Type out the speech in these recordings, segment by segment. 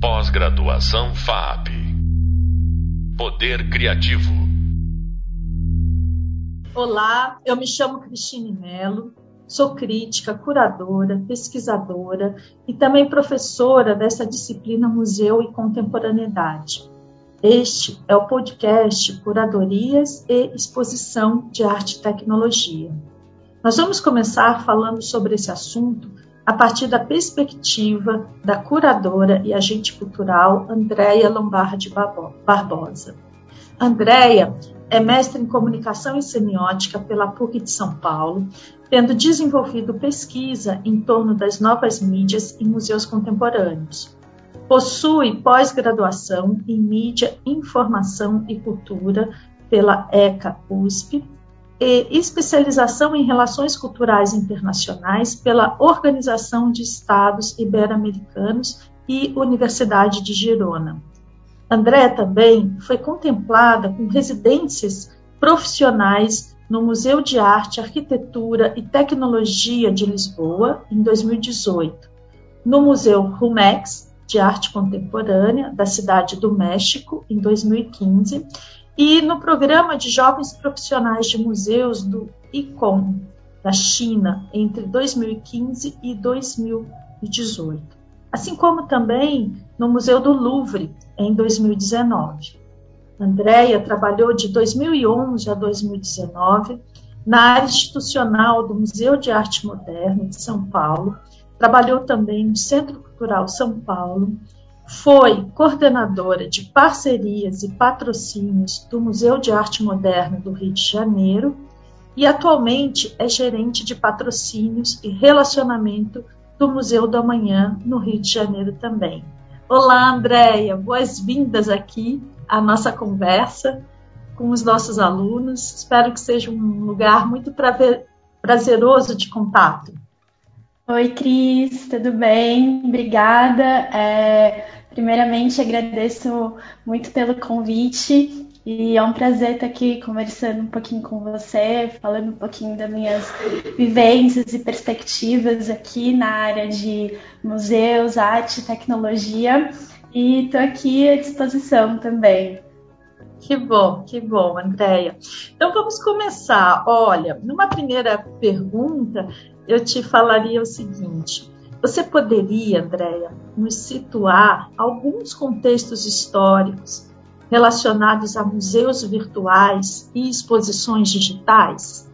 Pós-graduação FAP. Poder Criativo. Olá, eu me chamo Cristine Mello, sou crítica, curadora, pesquisadora e também professora dessa disciplina Museu e Contemporaneidade. Este é o podcast Curadorias e Exposição de Arte e Tecnologia. Nós vamos começar falando sobre esse assunto a partir da perspectiva da curadora e agente cultural Andréia Lombardi Barbosa. Andréia é mestre em comunicação e semiótica pela PUC de São Paulo, tendo desenvolvido pesquisa em torno das novas mídias em museus contemporâneos. Possui pós-graduação em mídia, informação e cultura pela ECA USP e especialização em Relações Culturais Internacionais pela Organização de Estados Ibero-Americanos e Universidade de Girona. André também foi contemplada com residências profissionais no Museu de Arte, Arquitetura e Tecnologia de Lisboa, em 2018, no Museu Rumex de Arte Contemporânea da Cidade do México, em 2015, e no programa de jovens profissionais de museus do ICOM, da China, entre 2015 e 2018. Assim como também no Museu do Louvre, em 2019. Andréia trabalhou de 2011 a 2019 na área institucional do Museu de Arte Moderna de São Paulo, trabalhou também no Centro Cultural São Paulo, foi coordenadora de parcerias e patrocínios do Museu de Arte Moderna do Rio de Janeiro e atualmente é gerente de patrocínios e relacionamento do Museu do Amanhã no Rio de Janeiro também. Olá, Andréia, boas-vindas aqui à nossa conversa com os nossos alunos. Espero que seja um lugar muito prazeroso de contato. Oi, Cris, tudo bem? Obrigada. É, Primeiramente, agradeço muito pelo convite e é um prazer estar aqui conversando um pouquinho com você, falando um pouquinho das minhas vivências e perspectivas aqui na área de museus, arte tecnologia. E estou aqui à disposição também. Que bom, que bom, Andréia. Então vamos começar. Olha, numa primeira pergunta, eu te falaria o seguinte: você poderia, Andréia, nos situar alguns contextos históricos relacionados a museus virtuais e exposições digitais?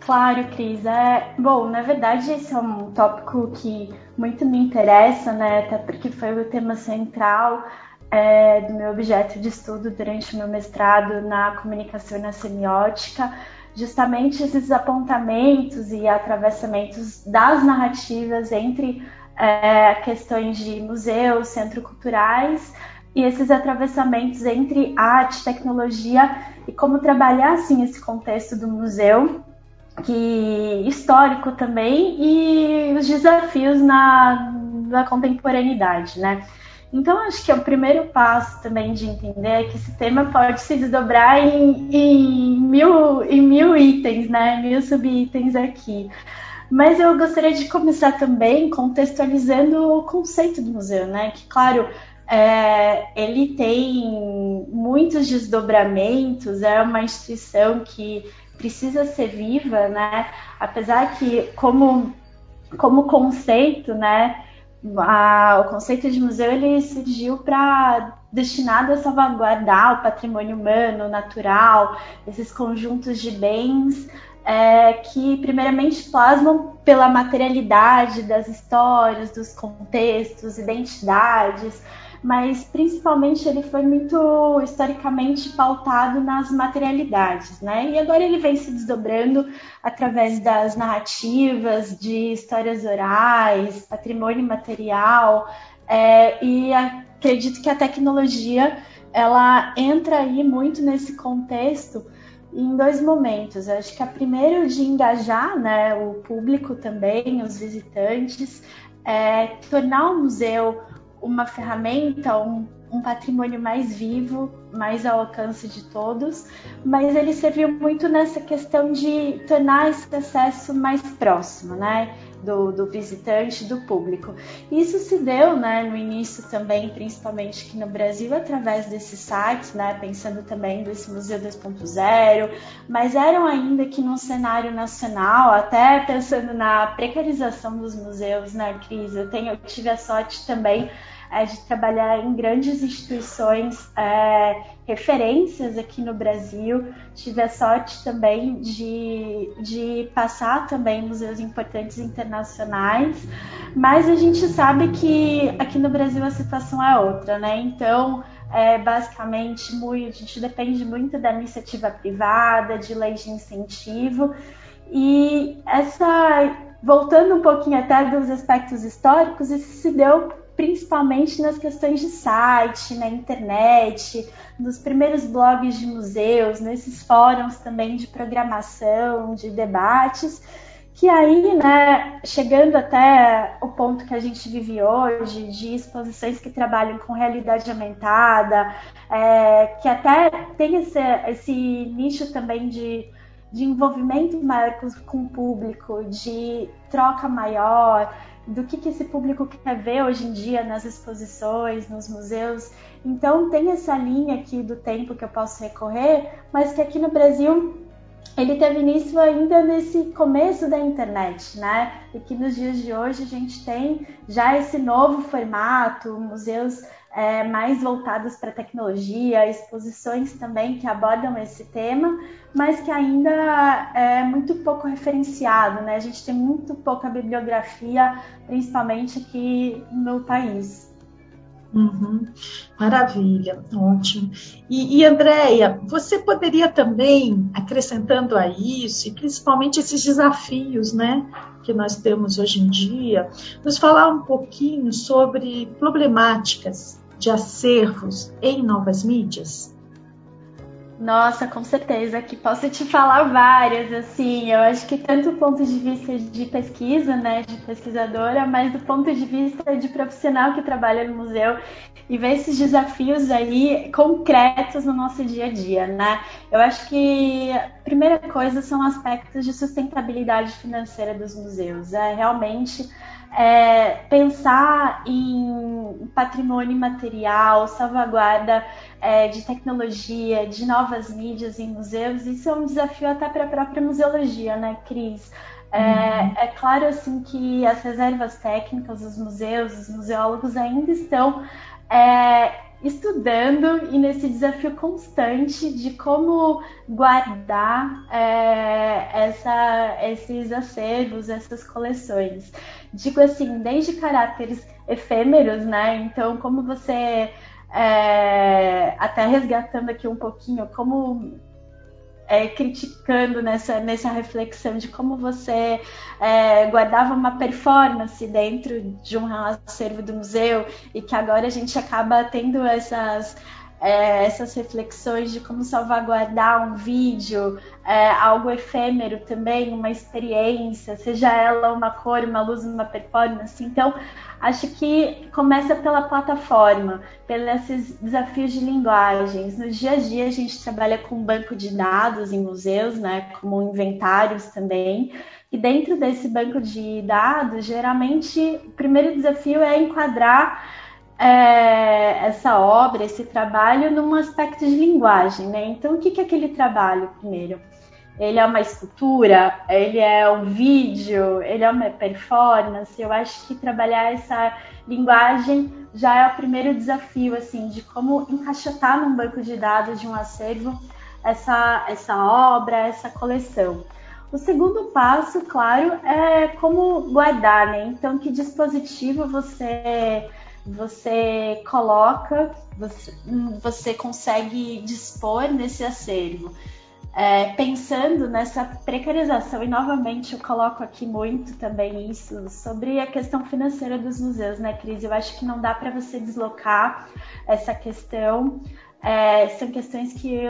Claro, Cris. É, bom, na verdade, esse é um tópico que muito me interessa, né? Até porque foi o tema central é, do meu objeto de estudo durante o meu mestrado na comunicação e na semiótica justamente esses apontamentos e atravessamentos das narrativas entre é, questões de museus, centros culturais e esses atravessamentos entre arte, tecnologia e como trabalhar assim esse contexto do museu que histórico também e os desafios na, na contemporaneidade, né? Então, acho que é o primeiro passo também de entender é que esse tema pode se desdobrar em, em, mil, em mil itens, né? Mil subitens aqui. Mas eu gostaria de começar também contextualizando o conceito do museu, né? Que, claro, é, ele tem muitos desdobramentos, é uma instituição que precisa ser viva, né? Apesar que, como, como conceito, né? A, o conceito de museu ele surgiu para destinado a salvaguardar o patrimônio humano, natural, esses conjuntos de bens é, que primeiramente plasmam pela materialidade das histórias, dos contextos, identidades, mas principalmente ele foi muito historicamente pautado nas materialidades, né? E agora ele vem se desdobrando através das narrativas, de histórias orais, patrimônio material, é, e acredito que a tecnologia ela entra aí muito nesse contexto em dois momentos. Eu acho que a primeiro de engajar né, o público também, os visitantes, é, tornar o museu uma ferramenta, um, um patrimônio mais vivo, mais ao alcance de todos, mas ele serviu muito nessa questão de tornar esse acesso mais próximo, né? Do, do visitante, do público. Isso se deu né, no início também, principalmente aqui no Brasil, através desses sites, né, pensando também desse Museu 2.0, mas eram ainda que num cenário nacional, até pensando na precarização dos museus, né, Cris? Eu, tenho, eu tive a sorte também é, de trabalhar em grandes instituições é, referências aqui no Brasil. Tive a sorte também de, de passar também museus importantes internacionais, mas a gente sabe que aqui no Brasil a situação é outra, né? Então, é, basicamente, muito, a gente depende muito da iniciativa privada, de leis de incentivo. E essa, voltando um pouquinho até dos aspectos históricos, isso se deu principalmente nas questões de site, na internet, nos primeiros blogs de museus, nesses fóruns também de programação, de debates, que aí, né, chegando até o ponto que a gente vive hoje, de exposições que trabalham com realidade aumentada, é, que até tem esse, esse nicho também de de envolvimento maior com o público, de troca maior, do que, que esse público quer ver hoje em dia nas exposições, nos museus. Então tem essa linha aqui do tempo que eu posso recorrer, mas que aqui no Brasil ele teve início ainda nesse começo da internet, né? E que nos dias de hoje a gente tem já esse novo formato, museus é, mais voltadas para tecnologia, exposições também que abordam esse tema, mas que ainda é muito pouco referenciado, né? A gente tem muito pouca bibliografia, principalmente aqui no país. Uhum. Maravilha, ótimo. E, e Andréia, você poderia também, acrescentando a isso, e principalmente esses desafios né, que nós temos hoje em dia, nos falar um pouquinho sobre problemáticas de acervos em novas mídias? Nossa, com certeza, que posso te falar várias, assim, eu acho que tanto do ponto de vista de pesquisa, né, de pesquisadora, mas do ponto de vista de profissional que trabalha no museu e ver esses desafios aí concretos no nosso dia a dia, né? Eu acho que a primeira coisa são aspectos de sustentabilidade financeira dos museus, é realmente é, pensar em patrimônio material, salvaguarda é, de tecnologia, de novas mídias em museus, isso é um desafio até para a própria museologia, né, Cris? É, uhum. é, claro assim que as reservas técnicas, os museus, os museólogos ainda estão é, estudando e nesse desafio constante de como guardar é, essa, esses acervos, essas coleções. Digo assim, desde caráteres efêmeros, né? Então, como você é, até resgatando aqui um pouquinho, como é, criticando nessa, nessa reflexão de como você é, guardava uma performance dentro de um acervo do museu e que agora a gente acaba tendo essas é, essas reflexões de como salvaguardar um vídeo, é, algo efêmero também, uma experiência, seja ela uma cor, uma luz, uma performance. Então, acho que começa pela plataforma, pelos desafios de linguagens. No dia a dia, a gente trabalha com banco de dados em museus, né, como inventários também. E dentro desse banco de dados, geralmente, o primeiro desafio é enquadrar é, essa obra, esse trabalho, num aspecto de linguagem, né? Então, o que é aquele trabalho, primeiro? Ele é uma escultura? Ele é um vídeo? Ele é uma performance? Eu acho que trabalhar essa linguagem já é o primeiro desafio, assim, de como encaixotar num banco de dados de um acervo essa, essa obra, essa coleção. O segundo passo, claro, é como guardar, né? Então, que dispositivo você você coloca, você, você consegue dispor nesse acervo. É, pensando nessa precarização, e novamente eu coloco aqui muito também isso, sobre a questão financeira dos museus, né, Cris? Eu acho que não dá para você deslocar essa questão, é, são questões que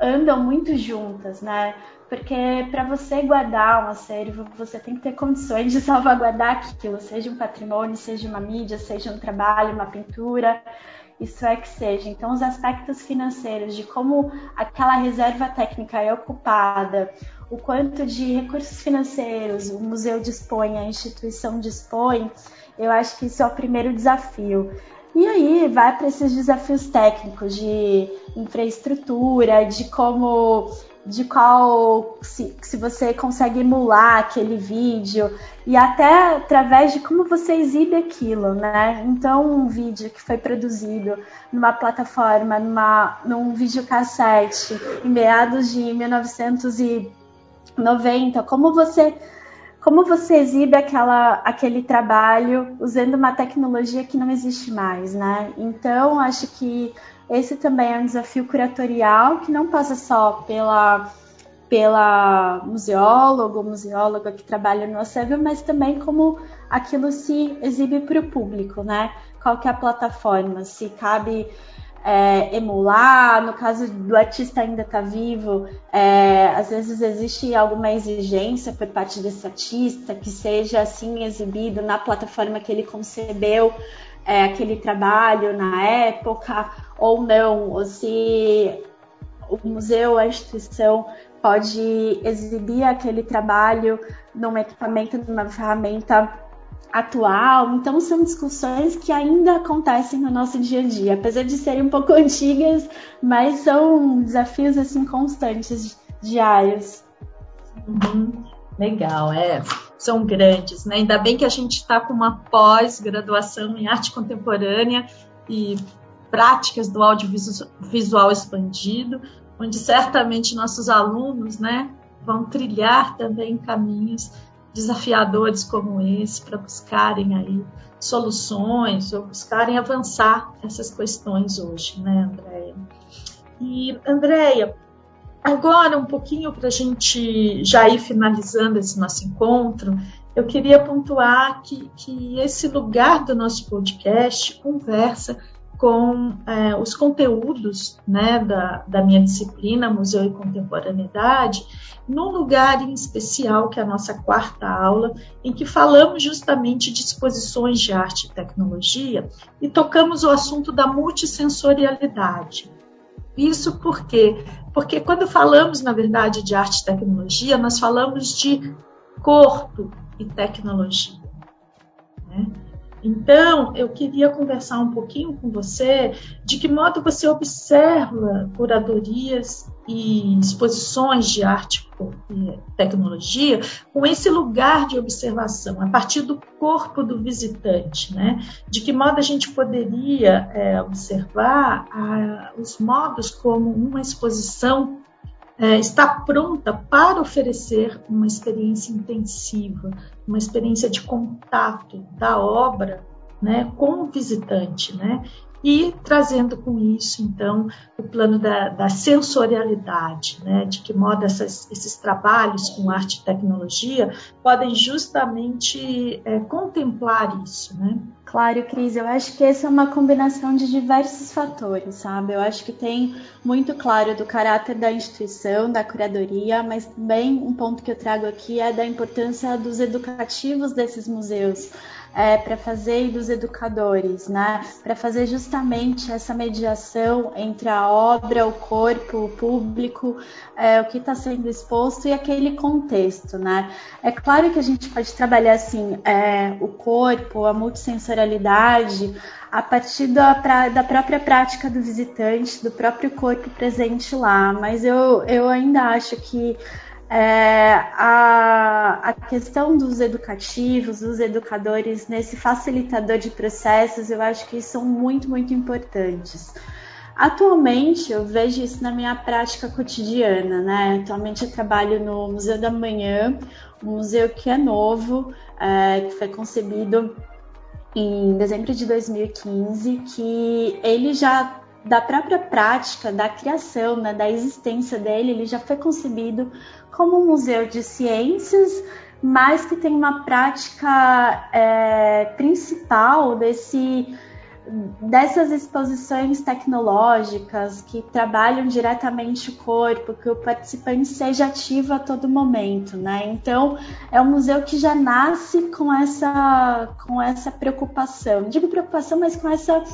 andam muito juntas, né? Porque para você guardar um acervo, você tem que ter condições de salvaguardar aquilo, seja um patrimônio, seja uma mídia, seja um trabalho, uma pintura, isso é que seja. Então, os aspectos financeiros de como aquela reserva técnica é ocupada, o quanto de recursos financeiros o museu dispõe, a instituição dispõe, eu acho que isso é o primeiro desafio. E aí vai para esses desafios técnicos de infraestrutura, de como de qual se, se você consegue emular aquele vídeo e até através de como você exibe aquilo, né? Então, um vídeo que foi produzido numa plataforma, numa, num videocassete em meados de 1990, como você como você exibe aquela, aquele trabalho usando uma tecnologia que não existe mais, né? Então, acho que esse também é um desafio curatorial que não passa só pela pela museólogo, museóloga que trabalha no acervo, mas também como aquilo se exibe para o público, né? Qual que é a plataforma? Se cabe é, emular, no caso do artista ainda estar tá vivo, é, às vezes existe alguma exigência por parte desse artista que seja assim exibido na plataforma que ele concebeu é, aquele trabalho na época ou não, ou se o museu, a instituição pode exibir aquele trabalho num equipamento, numa ferramenta atual. Então são discussões que ainda acontecem no nosso dia a dia, apesar de serem um pouco antigas, mas são desafios assim constantes, diários. Uhum. Legal, é. São grandes, né? Ainda bem que a gente está com uma pós-graduação em arte contemporânea e práticas do audiovisual expandido, onde certamente nossos alunos, né, vão trilhar também caminhos desafiadores como esse para buscarem aí soluções ou buscarem avançar essas questões hoje, né, Andréia? E, Andréia, agora um pouquinho para a gente já ir finalizando esse nosso encontro, eu queria pontuar que, que esse lugar do nosso podcast conversa com é, os conteúdos né, da, da minha disciplina, Museu e Contemporaneidade, num lugar em especial, que é a nossa quarta aula, em que falamos justamente de exposições de arte e tecnologia e tocamos o assunto da multissensorialidade. Isso por quê? Porque quando falamos, na verdade, de arte e tecnologia, nós falamos de corpo e tecnologia. Né? Então, eu queria conversar um pouquinho com você de que modo você observa curadorias e exposições de arte e tecnologia com esse lugar de observação, a partir do corpo do visitante, né? De que modo a gente poderia é, observar a, os modos como uma exposição é, está pronta para oferecer uma experiência intensiva, uma experiência de contato da obra né, com o visitante, né? E trazendo com isso, então, o plano da, da sensorialidade, né? De que modo essas, esses trabalhos com arte e tecnologia podem justamente é, contemplar isso, né? Claro, Cris, eu acho que essa é uma combinação de diversos fatores, sabe? Eu acho que tem muito claro do caráter da instituição, da curadoria, mas também um ponto que eu trago aqui é da importância dos educativos desses museus é, para fazer dos educadores, né? Para fazer justamente essa mediação entre a obra, o corpo, o público, é, o que está sendo exposto e aquele contexto, né? É claro que a gente pode trabalhar assim é, o corpo, a multissensorialidade a partir da, da própria prática do visitante, do próprio corpo presente lá, mas eu, eu ainda acho que é, a, a questão dos educativos, dos educadores, nesse facilitador de processos, eu acho que são muito, muito importantes. Atualmente, eu vejo isso na minha prática cotidiana, né? Atualmente eu trabalho no Museu da Manhã, um museu que é novo, é, que foi concebido em dezembro de 2015, que ele já da própria prática, da criação, né, da existência dele, ele já foi concebido como um museu de ciências, mas que tem uma prática é, principal desse dessas exposições tecnológicas que trabalham diretamente o corpo, que o participante seja ativo a todo momento, né? Então é um museu que já nasce com essa com essa preocupação, digo preocupação, mas com essa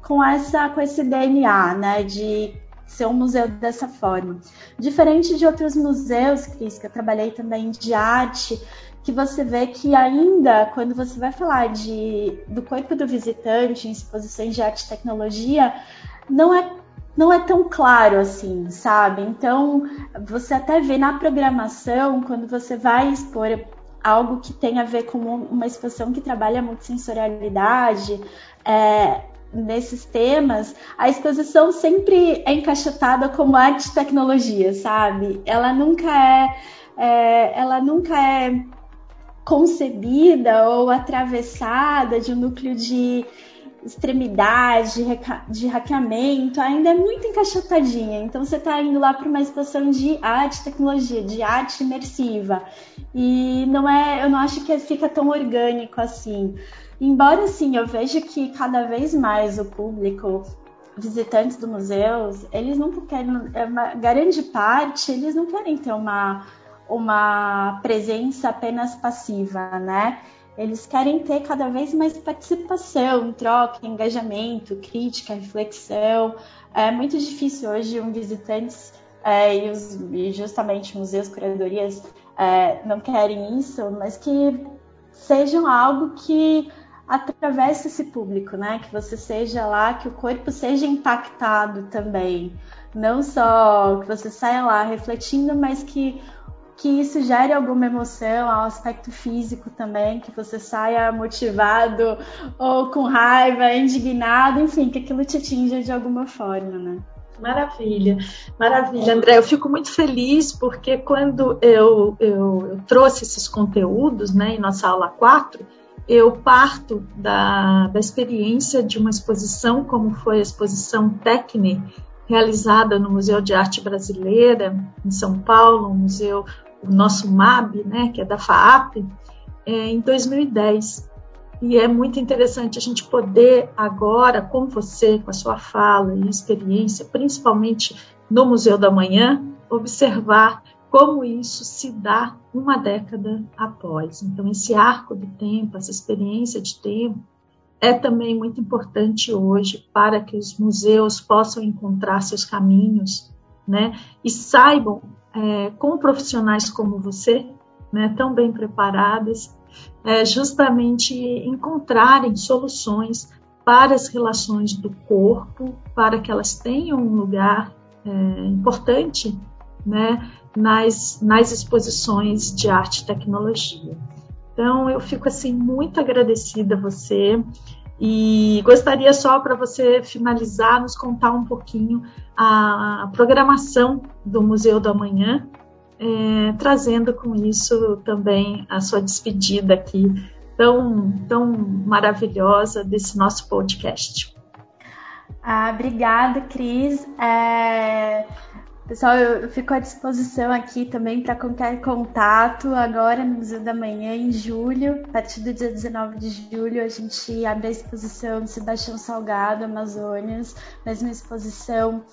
com essa com esse DNA, né? De ser um museu dessa forma. Diferente de outros museus, Cris, que eu trabalhei também de arte, que você vê que ainda, quando você vai falar de, do corpo do visitante em exposições de arte e tecnologia, não é, não é tão claro assim, sabe? Então, você até vê na programação, quando você vai expor algo que tem a ver com uma exposição que trabalha muito sensorialidade, é, nesses temas, a exposição sempre é encaixotada como arte e tecnologia, sabe? Ela nunca é, é ela nunca é concebida ou atravessada de um núcleo de extremidade, de hackeamento, ainda é muito encaixotadinha. Então você está indo lá para uma exposição de arte, tecnologia, de arte imersiva. E não é, eu não acho que fica tão orgânico assim. Embora sim, eu vejo que cada vez mais o público visitantes do museus, eles não querem, é uma grande parte, eles não querem ter uma uma presença apenas passiva, né? Eles querem ter cada vez mais participação, troca, engajamento, crítica, reflexão. É muito difícil hoje um visitante é, e, os, e, justamente museus, curadorias é, não querem isso, mas que sejam algo que atravesse esse público, né? Que você seja lá, que o corpo seja impactado também. Não só que você saia lá refletindo, mas que que isso gere alguma emoção ao aspecto físico também, que você saia motivado ou com raiva, indignado, enfim, que aquilo te atinja de alguma forma, né? Maravilha, maravilha, André. Eu fico muito feliz porque quando eu, eu, eu trouxe esses conteúdos né, em nossa aula 4, eu parto da, da experiência de uma exposição, como foi a exposição Tecne, realizada no Museu de Arte Brasileira, em São Paulo, um museu o nosso MAB, né, que é da FAAP, é, em 2010. E é muito interessante a gente poder agora, com você, com a sua fala e experiência, principalmente no Museu da Manhã, observar como isso se dá uma década após. Então, esse arco de tempo, essa experiência de tempo, é também muito importante hoje para que os museus possam encontrar seus caminhos, né, e saibam é, com profissionais como você, né, tão bem preparadas, é, justamente encontrarem soluções para as relações do corpo, para que elas tenham um lugar é, importante né, nas, nas exposições de arte e tecnologia. Então, eu fico assim muito agradecida a você. E gostaria só para você finalizar, nos contar um pouquinho a programação do Museu do Amanhã, é, trazendo com isso também a sua despedida aqui tão, tão maravilhosa desse nosso podcast. Ah, obrigada, Cris. É... Pessoal, eu fico à disposição aqui também para qualquer contato. Agora, no Museu da Manhã, em julho, a partir do dia 19 de julho, a gente abre a exposição de Sebastião Salgado, Amazônias, mesma exposição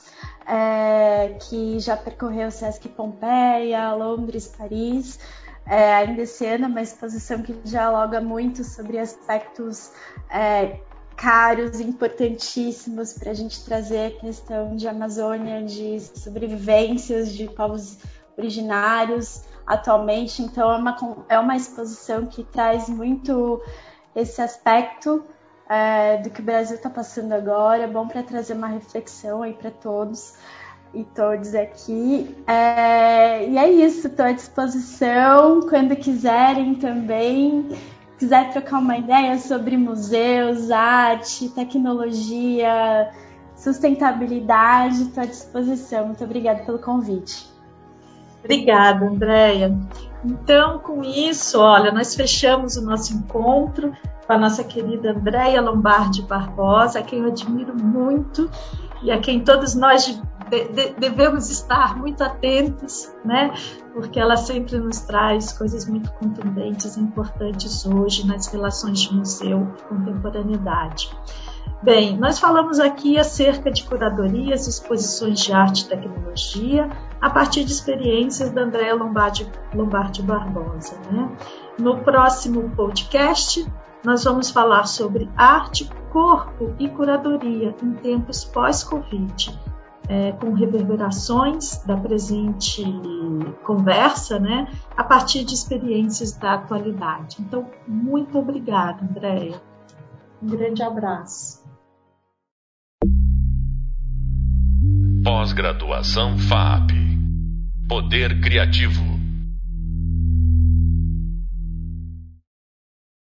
é, que já percorreu Sesc Pompeia, Londres, Paris. É, ainda esse ano, uma exposição que dialoga muito sobre aspectos é, caros, importantíssimos para a gente trazer a questão de Amazônia, de sobrevivências de povos originários atualmente. Então, é uma, é uma exposição que traz muito esse aspecto é, do que o Brasil está passando agora. É bom para trazer uma reflexão aí para todos e todos aqui. É, e é isso, estou à disposição quando quiserem também quiser trocar uma ideia sobre museus, arte, tecnologia, sustentabilidade, estou à disposição. Muito obrigada pelo convite. Obrigada, Andréia. Então, com isso, olha, nós fechamos o nosso encontro com a nossa querida Andréia Lombardi Barbosa, a quem eu admiro muito e a quem todos nós devemos estar muito atentos, né? Porque ela sempre nos traz coisas muito contundentes e importantes hoje nas relações de museu e contemporaneidade. Bem, nós falamos aqui acerca de curadorias, exposições de arte e tecnologia, a partir de experiências da Andréa Lombardi, Lombardi Barbosa. Né? No próximo podcast, nós vamos falar sobre arte, corpo e curadoria em tempos pós-Covid é, com reverberações da presente conversa, né, a partir de experiências da atualidade. Então, muito obrigada, Andréia. Um grande abraço. Pós-graduação FAP. Poder Criativo.